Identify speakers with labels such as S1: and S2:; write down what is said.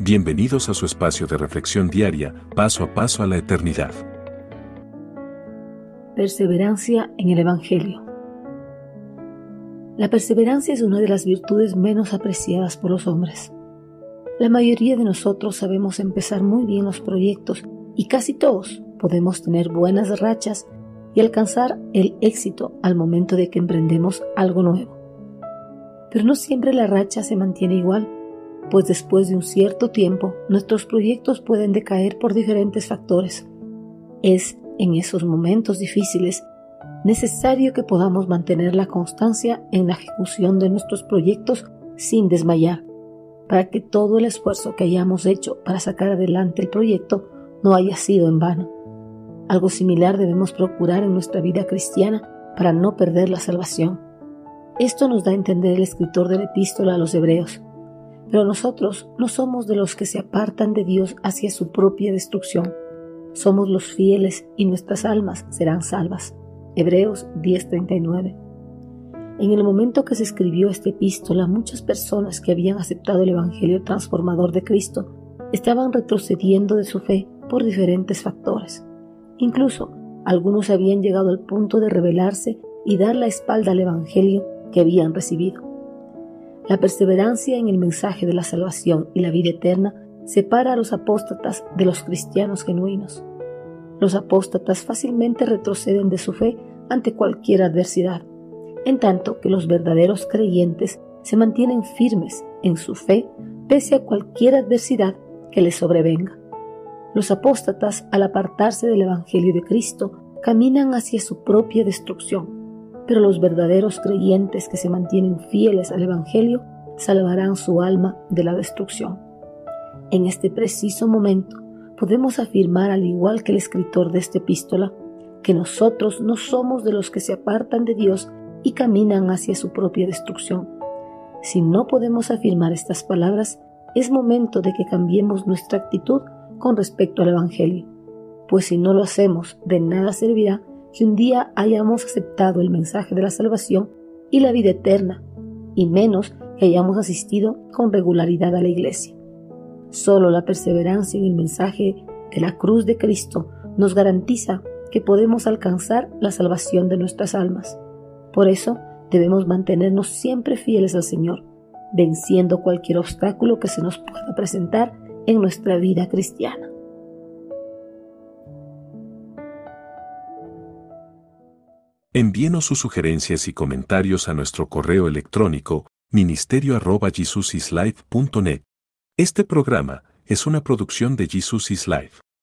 S1: Bienvenidos a su espacio de reflexión diaria, paso a paso a la eternidad.
S2: Perseverancia en el Evangelio. La perseverancia es una de las virtudes menos apreciadas por los hombres. La mayoría de nosotros sabemos empezar muy bien los proyectos y casi todos podemos tener buenas rachas y alcanzar el éxito al momento de que emprendemos algo nuevo. Pero no siempre la racha se mantiene igual pues después de un cierto tiempo nuestros proyectos pueden decaer por diferentes factores. Es en esos momentos difíciles necesario que podamos mantener la constancia en la ejecución de nuestros proyectos sin desmayar, para que todo el esfuerzo que hayamos hecho para sacar adelante el proyecto no haya sido en vano. Algo similar debemos procurar en nuestra vida cristiana para no perder la salvación. Esto nos da a entender el escritor de la epístola a los hebreos. Pero nosotros no somos de los que se apartan de Dios hacia su propia destrucción. Somos los fieles y nuestras almas serán salvas. Hebreos 10:39. En el momento que se escribió esta epístola, muchas personas que habían aceptado el Evangelio transformador de Cristo estaban retrocediendo de su fe por diferentes factores. Incluso algunos habían llegado al punto de rebelarse y dar la espalda al Evangelio que habían recibido. La perseverancia en el mensaje de la salvación y la vida eterna separa a los apóstatas de los cristianos genuinos. Los apóstatas fácilmente retroceden de su fe ante cualquier adversidad, en tanto que los verdaderos creyentes se mantienen firmes en su fe pese a cualquier adversidad que les sobrevenga. Los apóstatas, al apartarse del Evangelio de Cristo, caminan hacia su propia destrucción pero los verdaderos creyentes que se mantienen fieles al Evangelio salvarán su alma de la destrucción. En este preciso momento podemos afirmar, al igual que el escritor de esta epístola, que nosotros no somos de los que se apartan de Dios y caminan hacia su propia destrucción. Si no podemos afirmar estas palabras, es momento de que cambiemos nuestra actitud con respecto al Evangelio, pues si no lo hacemos, de nada servirá que un día hayamos aceptado el mensaje de la salvación y la vida eterna, y menos que hayamos asistido con regularidad a la iglesia. Solo la perseverancia en el mensaje de la cruz de Cristo nos garantiza que podemos alcanzar la salvación de nuestras almas. Por eso debemos mantenernos siempre fieles al Señor, venciendo cualquier obstáculo que se nos pueda presentar en nuestra vida cristiana.
S1: Envíenos sus sugerencias y comentarios a nuestro correo electrónico ministerio.jesusislife.net. Este programa es una producción de Jesus is Life.